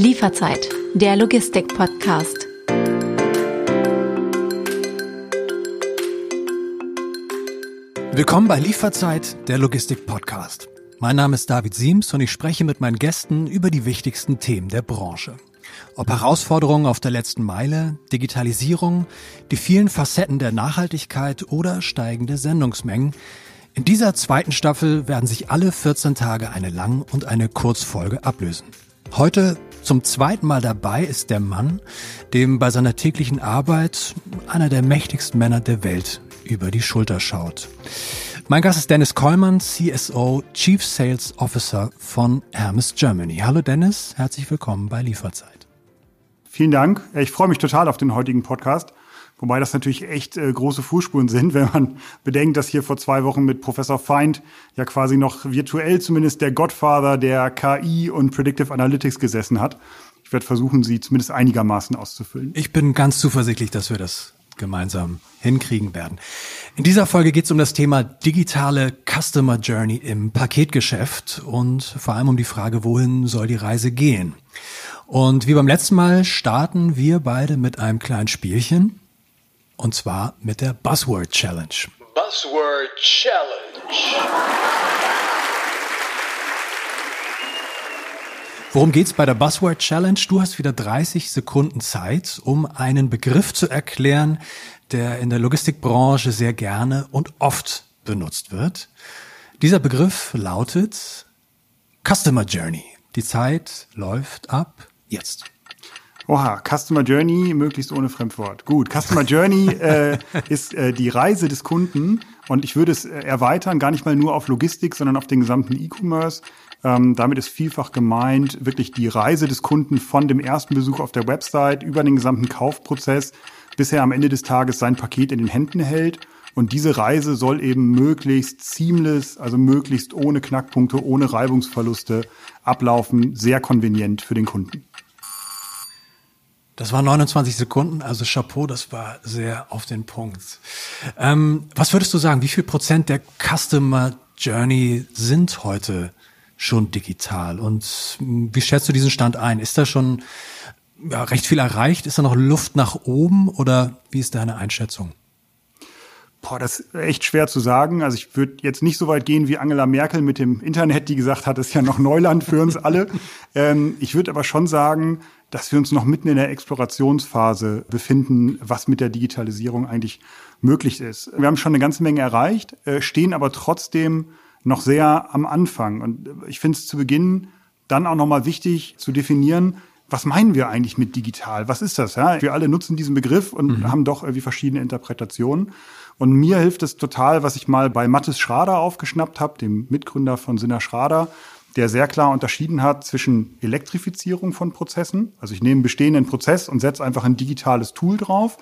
Lieferzeit, der Logistik-Podcast. Willkommen bei Lieferzeit, der Logistik-Podcast. Mein Name ist David Siems und ich spreche mit meinen Gästen über die wichtigsten Themen der Branche. Ob Herausforderungen auf der letzten Meile, Digitalisierung, die vielen Facetten der Nachhaltigkeit oder steigende Sendungsmengen. In dieser zweiten Staffel werden sich alle 14 Tage eine Lang- und eine Kurzfolge ablösen. Heute zum zweiten Mal dabei ist der Mann, dem bei seiner täglichen Arbeit einer der mächtigsten Männer der Welt über die Schulter schaut. Mein Gast ist Dennis Kollmann, CSO, Chief Sales Officer von Hermes Germany. Hallo Dennis, herzlich willkommen bei Lieferzeit. Vielen Dank. Ich freue mich total auf den heutigen Podcast. Wobei das natürlich echt äh, große Fußspuren sind, wenn man bedenkt, dass hier vor zwei Wochen mit Professor Feind ja quasi noch virtuell zumindest der Godfather der KI und Predictive Analytics gesessen hat. Ich werde versuchen, sie zumindest einigermaßen auszufüllen. Ich bin ganz zuversichtlich, dass wir das gemeinsam hinkriegen werden. In dieser Folge geht es um das Thema digitale Customer Journey im Paketgeschäft und vor allem um die Frage, wohin soll die Reise gehen. Und wie beim letzten Mal starten wir beide mit einem kleinen Spielchen. Und zwar mit der Buzzword Challenge. Buzzword Challenge. Worum geht's bei der Buzzword Challenge? Du hast wieder 30 Sekunden Zeit, um einen Begriff zu erklären, der in der Logistikbranche sehr gerne und oft benutzt wird. Dieser Begriff lautet Customer Journey. Die Zeit läuft ab jetzt. Oha, Customer Journey möglichst ohne Fremdwort. Gut, Customer Journey äh, ist äh, die Reise des Kunden und ich würde es äh, erweitern, gar nicht mal nur auf Logistik, sondern auf den gesamten E-Commerce. Ähm, damit ist vielfach gemeint wirklich die Reise des Kunden von dem ersten Besuch auf der Website über den gesamten Kaufprozess, bis er am Ende des Tages sein Paket in den Händen hält. Und diese Reise soll eben möglichst seamless, also möglichst ohne Knackpunkte, ohne Reibungsverluste ablaufen, sehr konvenient für den Kunden. Das waren 29 Sekunden, also Chapeau, das war sehr auf den Punkt. Ähm, was würdest du sagen, wie viel Prozent der Customer Journey sind heute schon digital? Und wie schätzt du diesen Stand ein? Ist da schon ja, recht viel erreicht? Ist da noch Luft nach oben oder wie ist deine Einschätzung? Boah, das ist echt schwer zu sagen. Also ich würde jetzt nicht so weit gehen wie Angela Merkel mit dem Internet, die gesagt hat, das ist ja noch Neuland für uns alle. ähm, ich würde aber schon sagen, dass wir uns noch mitten in der Explorationsphase befinden, was mit der Digitalisierung eigentlich möglich ist. Wir haben schon eine ganze Menge erreicht, äh, stehen aber trotzdem noch sehr am Anfang. Und ich finde es zu Beginn dann auch nochmal wichtig zu definieren, was meinen wir eigentlich mit digital? Was ist das? Ja? Wir alle nutzen diesen Begriff und mhm. haben doch irgendwie verschiedene Interpretationen. Und mir hilft es total, was ich mal bei Mathis Schrader aufgeschnappt habe, dem Mitgründer von Sinner Schrader, der sehr klar unterschieden hat zwischen Elektrifizierung von Prozessen, also ich nehme einen bestehenden Prozess und setze einfach ein digitales Tool drauf,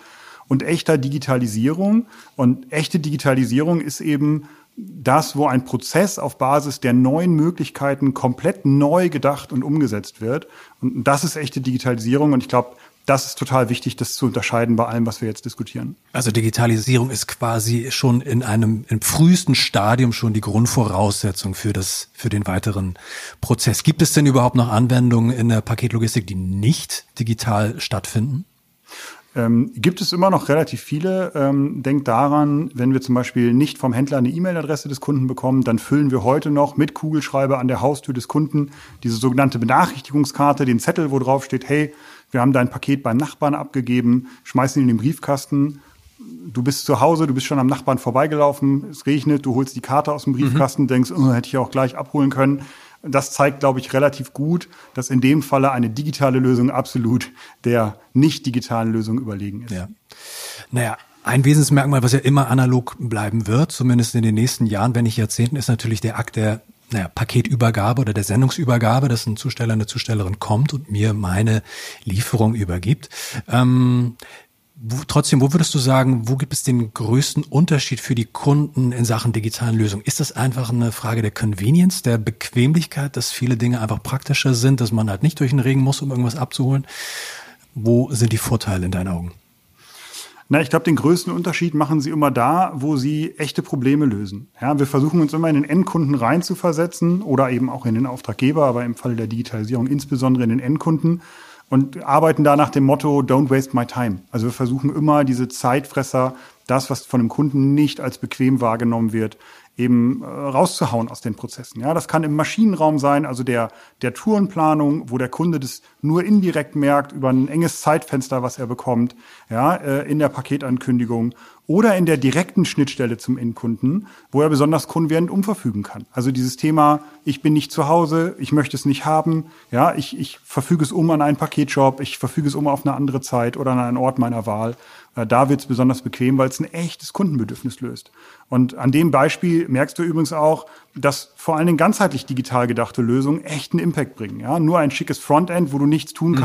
und echter Digitalisierung. Und echte Digitalisierung ist eben das, wo ein Prozess auf Basis der neuen Möglichkeiten komplett neu gedacht und umgesetzt wird. Und das ist echte Digitalisierung. Und ich glaube, das ist total wichtig, das zu unterscheiden bei allem, was wir jetzt diskutieren. Also Digitalisierung ist quasi schon in einem im frühesten Stadium schon die Grundvoraussetzung für das für den weiteren Prozess. Gibt es denn überhaupt noch Anwendungen in der Paketlogistik, die nicht digital stattfinden? Ähm, gibt es immer noch relativ viele. Ähm, denkt daran, wenn wir zum Beispiel nicht vom Händler eine E-Mail-Adresse des Kunden bekommen, dann füllen wir heute noch mit Kugelschreiber an der Haustür des Kunden diese sogenannte Benachrichtigungskarte, den Zettel, wo drauf steht, hey, wir haben dein Paket beim Nachbarn abgegeben, schmeißen ihn in den Briefkasten. Du bist zu Hause, du bist schon am Nachbarn vorbeigelaufen, es regnet, du holst die Karte aus dem Briefkasten, mhm. denkst, oh, hätte ich auch gleich abholen können das zeigt, glaube ich, relativ gut, dass in dem Falle eine digitale Lösung absolut der nicht digitalen Lösung überlegen ist. Ja. Naja, ein Wesensmerkmal, was ja immer analog bleiben wird, zumindest in den nächsten Jahren, wenn nicht Jahrzehnten, ist natürlich der Akt der naja, Paketübergabe oder der Sendungsübergabe, dass ein Zusteller, eine Zustellerin kommt und mir meine Lieferung übergibt. Ähm, wo, trotzdem, wo würdest du sagen, wo gibt es den größten Unterschied für die Kunden in Sachen digitalen Lösungen? Ist das einfach eine Frage der Convenience, der Bequemlichkeit, dass viele Dinge einfach praktischer sind, dass man halt nicht durch den Regen muss, um irgendwas abzuholen? Wo sind die Vorteile in deinen Augen? Na, ich glaube, den größten Unterschied machen sie immer da, wo sie echte Probleme lösen. Ja, wir versuchen uns immer in den Endkunden reinzuversetzen oder eben auch in den Auftraggeber, aber im Falle der Digitalisierung insbesondere in den Endkunden und arbeiten da nach dem Motto Don't waste my time. Also wir versuchen immer diese Zeitfresser, das, was von dem Kunden nicht als bequem wahrgenommen wird, eben äh, rauszuhauen aus den Prozessen. Ja, das kann im Maschinenraum sein, also der, der Tourenplanung, wo der Kunde das nur indirekt merkt über ein enges Zeitfenster, was er bekommt, ja, äh, in der Paketankündigung oder in der direkten Schnittstelle zum Endkunden, wo er besonders konvergent umverfügen kann. Also dieses Thema, ich bin nicht zu Hause, ich möchte es nicht haben, ja, ich, ich verfüge es um an einen Paketshop, ich verfüge es um auf eine andere Zeit oder an einen Ort meiner Wahl. Äh, da wird es besonders bequem, weil es ein echtes Kundenbedürfnis löst. Und an dem Beispiel merkst du übrigens auch, dass vor allen Dingen ganzheitlich digital gedachte Lösungen echten Impact bringen. Ja, nur ein schickes Frontend, wo du nichts tun mhm.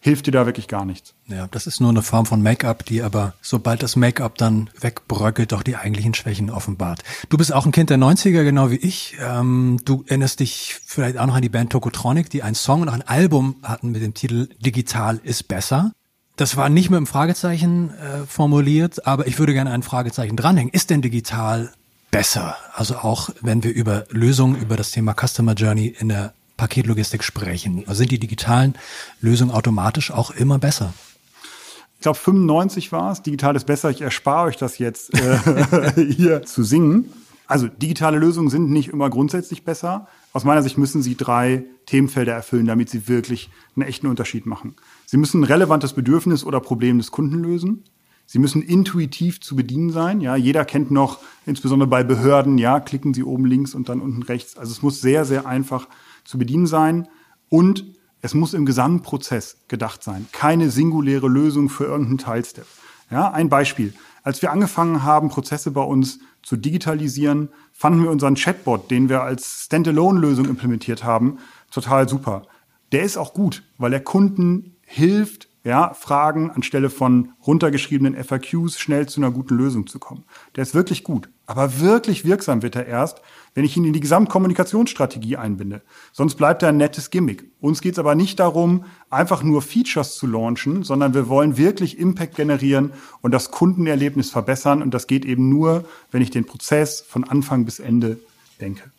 Hilft dir da wirklich gar nichts. Ja, das ist nur eine Form von Make-up, die aber, sobald das Make-up dann wegbröckelt, doch die eigentlichen Schwächen offenbart. Du bist auch ein Kind der 90er, genau wie ich. Ähm, du erinnerst dich vielleicht auch noch an die Band Tokotronic, die einen Song und auch ein Album hatten mit dem Titel Digital ist besser. Das war nicht mit einem Fragezeichen äh, formuliert, aber ich würde gerne ein Fragezeichen dranhängen. Ist denn digital besser? Also auch wenn wir über Lösungen, über das Thema Customer Journey in der Paketlogistik sprechen? Also sind die digitalen Lösungen automatisch auch immer besser? Ich glaube, 95 war es. Digital ist besser. Ich erspare euch das jetzt äh, hier zu singen. Also digitale Lösungen sind nicht immer grundsätzlich besser. Aus meiner Sicht müssen sie drei Themenfelder erfüllen, damit sie wirklich einen echten Unterschied machen. Sie müssen ein relevantes Bedürfnis oder Problem des Kunden lösen. Sie müssen intuitiv zu bedienen sein. Ja, jeder kennt noch, insbesondere bei Behörden, ja, klicken Sie oben links und dann unten rechts. Also es muss sehr, sehr einfach zu bedienen sein und es muss im Gesamtprozess gedacht sein. Keine singuläre Lösung für irgendeinen Teilstep. Ja, ein Beispiel. Als wir angefangen haben, Prozesse bei uns zu digitalisieren, fanden wir unseren Chatbot, den wir als Standalone-Lösung implementiert haben, total super. Der ist auch gut, weil er Kunden hilft, ja, Fragen anstelle von runtergeschriebenen FAQs schnell zu einer guten Lösung zu kommen. Der ist wirklich gut. Aber wirklich wirksam wird er erst, wenn ich ihn in die Gesamtkommunikationsstrategie einbinde. Sonst bleibt er ein nettes Gimmick. Uns geht es aber nicht darum, einfach nur Features zu launchen, sondern wir wollen wirklich Impact generieren und das Kundenerlebnis verbessern. Und das geht eben nur, wenn ich den Prozess von Anfang bis Ende denke.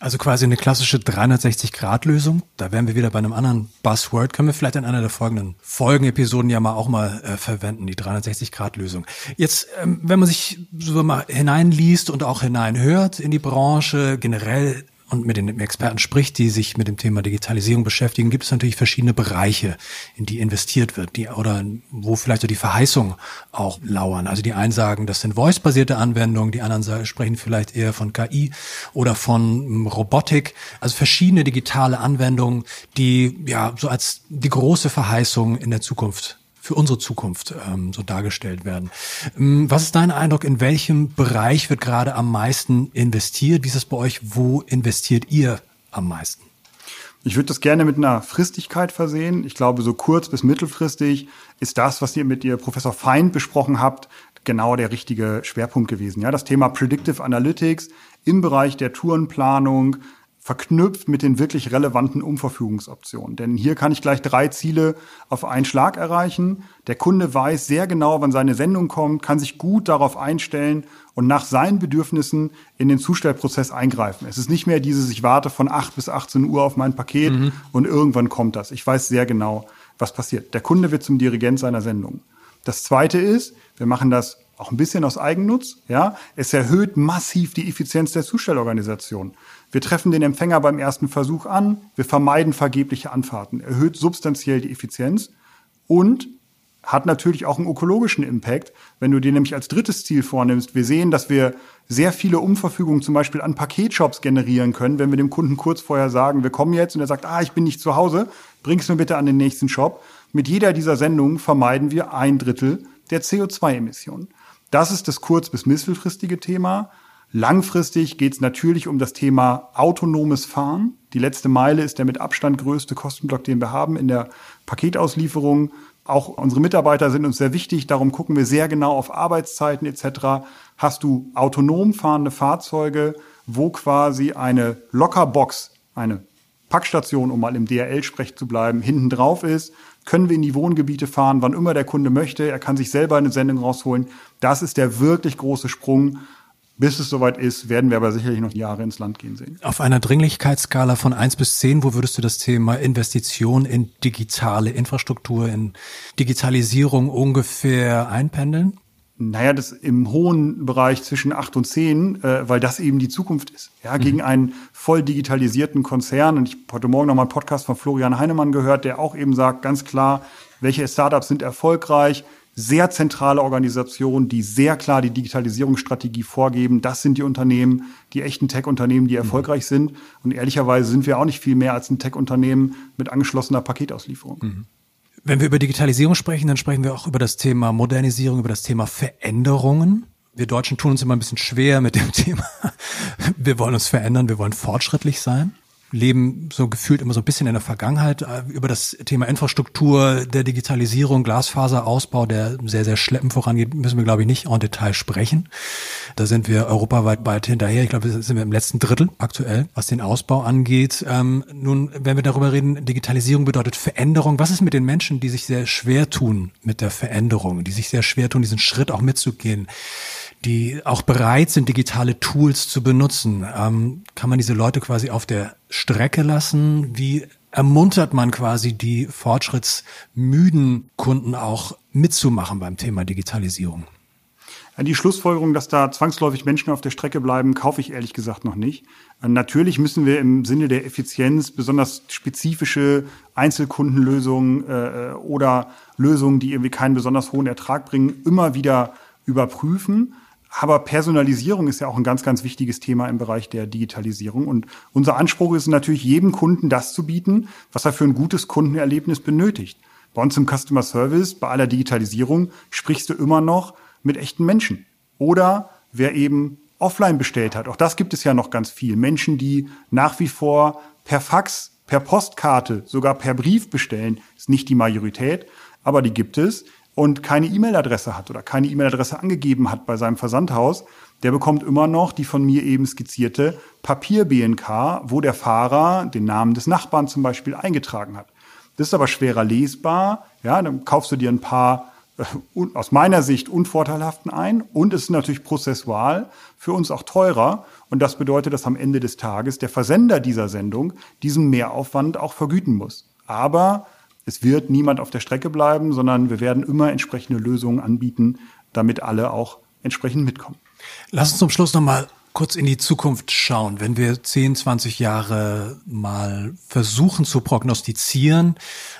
Also quasi eine klassische 360-Grad-Lösung. Da wären wir wieder bei einem anderen Buzzword. Können wir vielleicht in einer der folgenden Folgenepisoden ja mal auch mal äh, verwenden, die 360-Grad-Lösung. Jetzt, ähm, wenn man sich so mal hineinliest und auch hineinhört in die Branche, generell und mit den Experten spricht, die sich mit dem Thema Digitalisierung beschäftigen, gibt es natürlich verschiedene Bereiche, in die investiert wird, die oder wo vielleicht so die Verheißungen auch lauern. Also die einen sagen, das sind voice-basierte Anwendungen, die anderen sprechen vielleicht eher von KI oder von hm, Robotik. Also verschiedene digitale Anwendungen, die ja so als die große Verheißung in der Zukunft für unsere Zukunft ähm, so dargestellt werden. Ähm, was ist dein Eindruck, in welchem Bereich wird gerade am meisten investiert? Wie ist es bei euch? Wo investiert ihr am meisten? Ich würde das gerne mit einer Fristigkeit versehen. Ich glaube, so kurz bis mittelfristig ist das, was ihr mit ihr Professor Feind besprochen habt, genau der richtige Schwerpunkt gewesen. Ja, das Thema Predictive Analytics im Bereich der Tourenplanung, verknüpft mit den wirklich relevanten Umverfügungsoptionen. Denn hier kann ich gleich drei Ziele auf einen Schlag erreichen. Der Kunde weiß sehr genau, wann seine Sendung kommt, kann sich gut darauf einstellen und nach seinen Bedürfnissen in den Zustellprozess eingreifen. Es ist nicht mehr dieses, ich warte von 8 bis 18 Uhr auf mein Paket mhm. und irgendwann kommt das. Ich weiß sehr genau, was passiert. Der Kunde wird zum Dirigent seiner Sendung. Das zweite ist, wir machen das auch ein bisschen aus Eigennutz, ja. Es erhöht massiv die Effizienz der Zustellorganisation. Wir treffen den Empfänger beim ersten Versuch an, wir vermeiden vergebliche Anfahrten, erhöht substanziell die Effizienz und hat natürlich auch einen ökologischen Impact, wenn du dir nämlich als drittes Ziel vornimmst. Wir sehen, dass wir sehr viele Umverfügungen zum Beispiel an Paketshops generieren können, wenn wir dem Kunden kurz vorher sagen, wir kommen jetzt und er sagt, ah, ich bin nicht zu Hause, bring's mir bitte an den nächsten Shop. Mit jeder dieser Sendungen vermeiden wir ein Drittel der CO2-Emissionen. Das ist das kurz- bis mittelfristige Thema. Langfristig geht es natürlich um das Thema autonomes Fahren. Die letzte Meile ist der mit Abstand größte Kostenblock, den wir haben in der Paketauslieferung. Auch unsere Mitarbeiter sind uns sehr wichtig. Darum gucken wir sehr genau auf Arbeitszeiten etc. Hast du autonom fahrende Fahrzeuge, wo quasi eine Lockerbox, eine Packstation, um mal im DRL-Sprech zu bleiben, hinten drauf ist, können wir in die Wohngebiete fahren, wann immer der Kunde möchte. Er kann sich selber eine Sendung rausholen. Das ist der wirklich große Sprung. Bis es soweit ist, werden wir aber sicherlich noch Jahre ins Land gehen sehen. Auf einer Dringlichkeitsskala von eins bis zehn, wo würdest du das Thema Investition in digitale Infrastruktur, in Digitalisierung ungefähr einpendeln? Naja, das im hohen Bereich zwischen acht und zehn, äh, weil das eben die Zukunft ist. Ja, mhm. gegen einen voll digitalisierten Konzern. Und ich habe heute Morgen noch mal einen Podcast von Florian Heinemann gehört, der auch eben sagt, ganz klar, welche Startups sind erfolgreich, sehr zentrale Organisationen, die sehr klar die Digitalisierungsstrategie vorgeben. Das sind die Unternehmen, die echten Tech-Unternehmen, die mhm. erfolgreich mhm. sind. Und ehrlicherweise sind wir auch nicht viel mehr als ein Tech-Unternehmen mit angeschlossener Paketauslieferung. Mhm. Wenn wir über Digitalisierung sprechen, dann sprechen wir auch über das Thema Modernisierung, über das Thema Veränderungen. Wir Deutschen tun uns immer ein bisschen schwer mit dem Thema. Wir wollen uns verändern, wir wollen fortschrittlich sein leben so gefühlt immer so ein bisschen in der Vergangenheit äh, über das Thema Infrastruktur, der Digitalisierung, Glasfaserausbau, der sehr, sehr schleppend vorangeht, müssen wir, glaube ich, nicht en Detail sprechen. Da sind wir europaweit weit hinterher. Ich glaube, sind wir im letzten Drittel aktuell, was den Ausbau angeht. Ähm, nun, wenn wir darüber reden, Digitalisierung bedeutet Veränderung. Was ist mit den Menschen, die sich sehr schwer tun mit der Veränderung, die sich sehr schwer tun, diesen Schritt auch mitzugehen? Die auch bereit sind, digitale Tools zu benutzen. Ähm, kann man diese Leute quasi auf der Strecke lassen? Wie ermuntert man quasi die fortschrittsmüden Kunden auch mitzumachen beim Thema Digitalisierung? Die Schlussfolgerung, dass da zwangsläufig Menschen auf der Strecke bleiben, kaufe ich ehrlich gesagt noch nicht. Natürlich müssen wir im Sinne der Effizienz besonders spezifische Einzelkundenlösungen äh, oder Lösungen, die irgendwie keinen besonders hohen Ertrag bringen, immer wieder überprüfen. Aber Personalisierung ist ja auch ein ganz, ganz wichtiges Thema im Bereich der Digitalisierung. Und unser Anspruch ist natürlich, jedem Kunden das zu bieten, was er für ein gutes Kundenerlebnis benötigt. Bei uns im Customer Service, bei aller Digitalisierung, sprichst du immer noch mit echten Menschen. Oder wer eben offline bestellt hat. Auch das gibt es ja noch ganz viel. Menschen, die nach wie vor per Fax, per Postkarte, sogar per Brief bestellen, ist nicht die Majorität, aber die gibt es und keine E-Mail-Adresse hat oder keine E-Mail-Adresse angegeben hat bei seinem Versandhaus, der bekommt immer noch die von mir eben skizzierte Papier-BNK, wo der Fahrer den Namen des Nachbarn zum Beispiel eingetragen hat. Das ist aber schwerer lesbar. Ja, dann kaufst du dir ein paar äh, aus meiner Sicht unvorteilhaften ein und es ist natürlich prozessual für uns auch teurer. Und das bedeutet, dass am Ende des Tages der Versender dieser Sendung diesen Mehraufwand auch vergüten muss. Aber es wird niemand auf der Strecke bleiben, sondern wir werden immer entsprechende Lösungen anbieten, damit alle auch entsprechend mitkommen. Lass uns zum Schluss nochmal kurz in die Zukunft schauen. Wenn wir 10, 20 Jahre mal versuchen zu prognostizieren,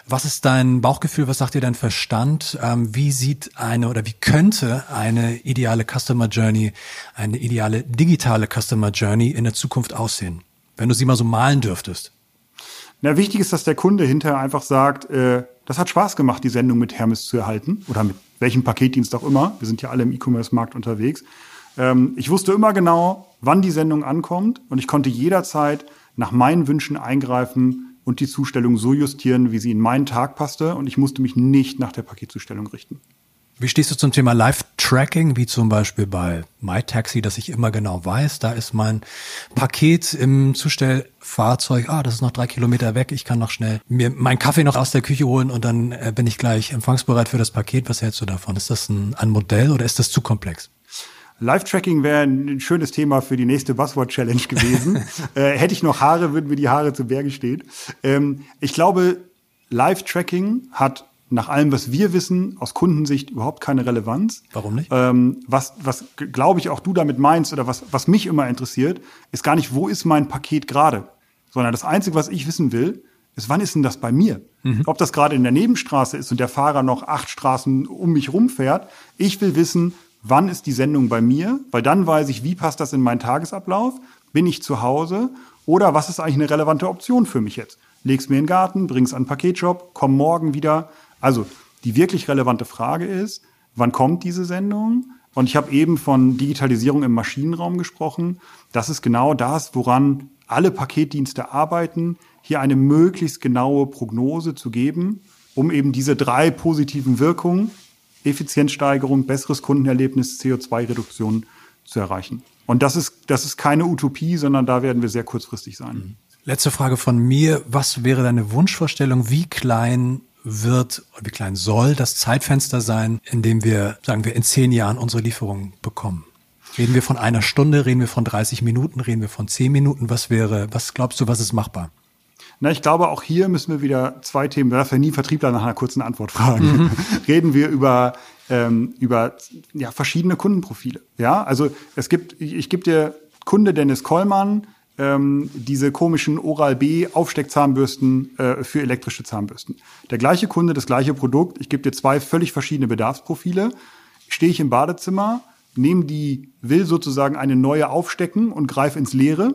was ist dein Bauchgefühl, was sagt dir dein Verstand? Ähm, wie sieht eine oder wie könnte eine ideale Customer Journey, eine ideale digitale Customer Journey in der Zukunft aussehen? Wenn du sie mal so malen dürftest. Na, wichtig ist, dass der Kunde hinterher einfach sagt, äh, das hat Spaß gemacht, die Sendung mit Hermes zu erhalten oder mit welchem Paketdienst auch immer. Wir sind ja alle im E-Commerce-Markt unterwegs. Ähm, ich wusste immer genau, wann die Sendung ankommt und ich konnte jederzeit nach meinen Wünschen eingreifen und die Zustellung so justieren, wie sie in meinen Tag passte und ich musste mich nicht nach der Paketzustellung richten. Wie stehst du zum Thema Live-Tracking, wie zum Beispiel bei MyTaxi, dass ich immer genau weiß, da ist mein Paket im Zustellfahrzeug, ah, das ist noch drei Kilometer weg, ich kann noch schnell mir meinen Kaffee noch aus der Küche holen und dann äh, bin ich gleich empfangsbereit für das Paket. Was hältst du davon? Ist das ein, ein Modell oder ist das zu komplex? Live-Tracking wäre ein schönes Thema für die nächste Buzzword-Challenge gewesen. äh, hätte ich noch Haare, würden mir die Haare zu Berge stehen. Ähm, ich glaube, Live-Tracking hat nach allem, was wir wissen, aus Kundensicht überhaupt keine Relevanz. Warum nicht? Ähm, was, was glaube ich auch du damit meinst oder was, was mich immer interessiert, ist gar nicht, wo ist mein Paket gerade, sondern das Einzige, was ich wissen will, ist, wann ist denn das bei mir? Mhm. Ob das gerade in der Nebenstraße ist und der Fahrer noch acht Straßen um mich rumfährt. Ich will wissen, wann ist die Sendung bei mir, weil dann weiß ich, wie passt das in meinen Tagesablauf, bin ich zu Hause oder was ist eigentlich eine relevante Option für mich jetzt? Leg's mir in den Garten, bring's an den Paketshop, komm morgen wieder also die wirklich relevante Frage ist, wann kommt diese Sendung? Und ich habe eben von Digitalisierung im Maschinenraum gesprochen. Das ist genau das, woran alle Paketdienste arbeiten, hier eine möglichst genaue Prognose zu geben, um eben diese drei positiven Wirkungen, Effizienzsteigerung, besseres Kundenerlebnis, CO2-Reduktion zu erreichen. Und das ist, das ist keine Utopie, sondern da werden wir sehr kurzfristig sein. Letzte Frage von mir. Was wäre deine Wunschvorstellung? Wie klein wird, wie klein soll das Zeitfenster sein, in dem wir, sagen wir, in zehn Jahren unsere Lieferungen bekommen? Reden wir von einer Stunde, reden wir von 30 Minuten, reden wir von zehn Minuten? Was wäre, was glaubst du, was ist machbar? Na, ich glaube, auch hier müssen wir wieder zwei Themen, wir dürfen nie Vertriebler nach einer kurzen Antwort fragen. Mhm. Reden wir über, ähm, über ja, verschiedene Kundenprofile. Ja, also es gibt, ich, ich gebe dir Kunde Dennis Kollmann, ähm, diese komischen Oral-B Aufsteckzahnbürsten äh, für elektrische Zahnbürsten. Der gleiche Kunde, das gleiche Produkt. Ich gebe dir zwei völlig verschiedene Bedarfsprofile. Stehe ich im Badezimmer, nehme die, will sozusagen eine neue aufstecken und greife ins Leere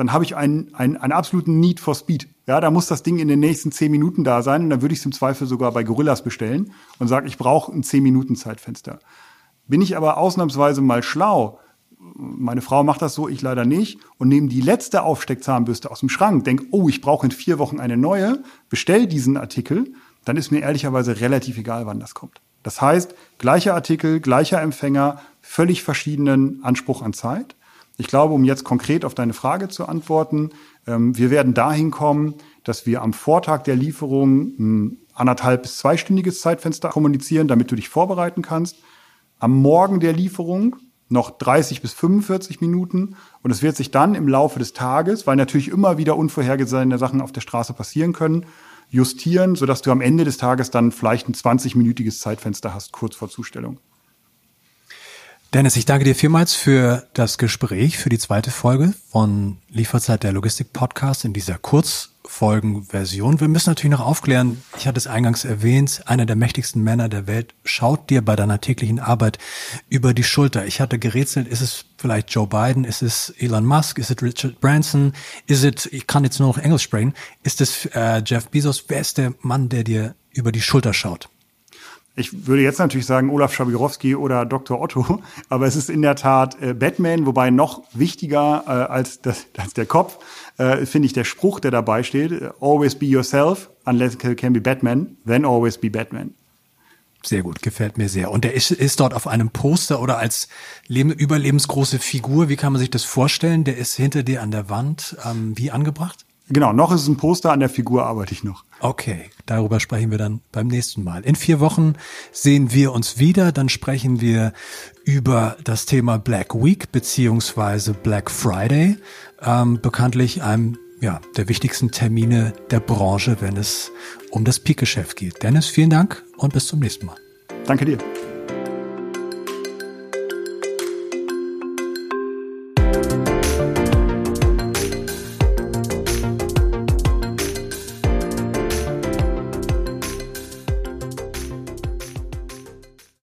dann habe ich einen, einen, einen absoluten Need for Speed. Ja, da muss das Ding in den nächsten zehn Minuten da sein. Und dann würde ich es im Zweifel sogar bei Gorillas bestellen und sage, ich brauche ein zehn Minuten Zeitfenster. Bin ich aber ausnahmsweise mal schlau, meine Frau macht das so, ich leider nicht, und nehme die letzte Aufsteckzahnbürste aus dem Schrank, denke, oh, ich brauche in vier Wochen eine neue, bestell diesen Artikel, dann ist mir ehrlicherweise relativ egal, wann das kommt. Das heißt, gleicher Artikel, gleicher Empfänger, völlig verschiedenen Anspruch an Zeit. Ich glaube, um jetzt konkret auf deine Frage zu antworten, ähm, wir werden dahin kommen, dass wir am Vortag der Lieferung ein anderthalb bis zweistündiges Zeitfenster kommunizieren, damit du dich vorbereiten kannst. Am Morgen der Lieferung noch 30 bis 45 Minuten und es wird sich dann im Laufe des Tages, weil natürlich immer wieder unvorhergesehene Sachen auf der Straße passieren können, justieren, sodass du am Ende des Tages dann vielleicht ein 20-minütiges Zeitfenster hast, kurz vor Zustellung. Dennis, ich danke dir vielmals für das Gespräch, für die zweite Folge von Lieferzeit der Logistik Podcast in dieser Kurzfolgenversion. Wir müssen natürlich noch aufklären, ich hatte es eingangs erwähnt, einer der mächtigsten Männer der Welt schaut dir bei deiner täglichen Arbeit über die Schulter. Ich hatte gerätselt, ist es vielleicht Joe Biden, ist es Elon Musk, ist es Richard Branson, ist es, ich kann jetzt nur noch Englisch sprechen, ist es äh, Jeff Bezos, wer ist der Mann, der dir über die Schulter schaut? Ich würde jetzt natürlich sagen Olaf Schabirowski oder Dr. Otto, aber es ist in der Tat äh, Batman, wobei noch wichtiger äh, als, das, als der Kopf äh, finde ich der Spruch, der dabei steht: Always be yourself, unless it can be Batman, then always be Batman. Sehr gut, gefällt mir sehr. Und der ist, ist dort auf einem Poster oder als leben, überlebensgroße Figur. Wie kann man sich das vorstellen? Der ist hinter dir an der Wand. Ähm, wie angebracht? Genau, noch ist es ein Poster, an der Figur arbeite ich noch. Okay, darüber sprechen wir dann beim nächsten Mal. In vier Wochen sehen wir uns wieder, dann sprechen wir über das Thema Black Week beziehungsweise Black Friday, ähm, bekanntlich einem ja, der wichtigsten Termine der Branche, wenn es um das Peak-Geschäft geht. Dennis, vielen Dank und bis zum nächsten Mal. Danke dir.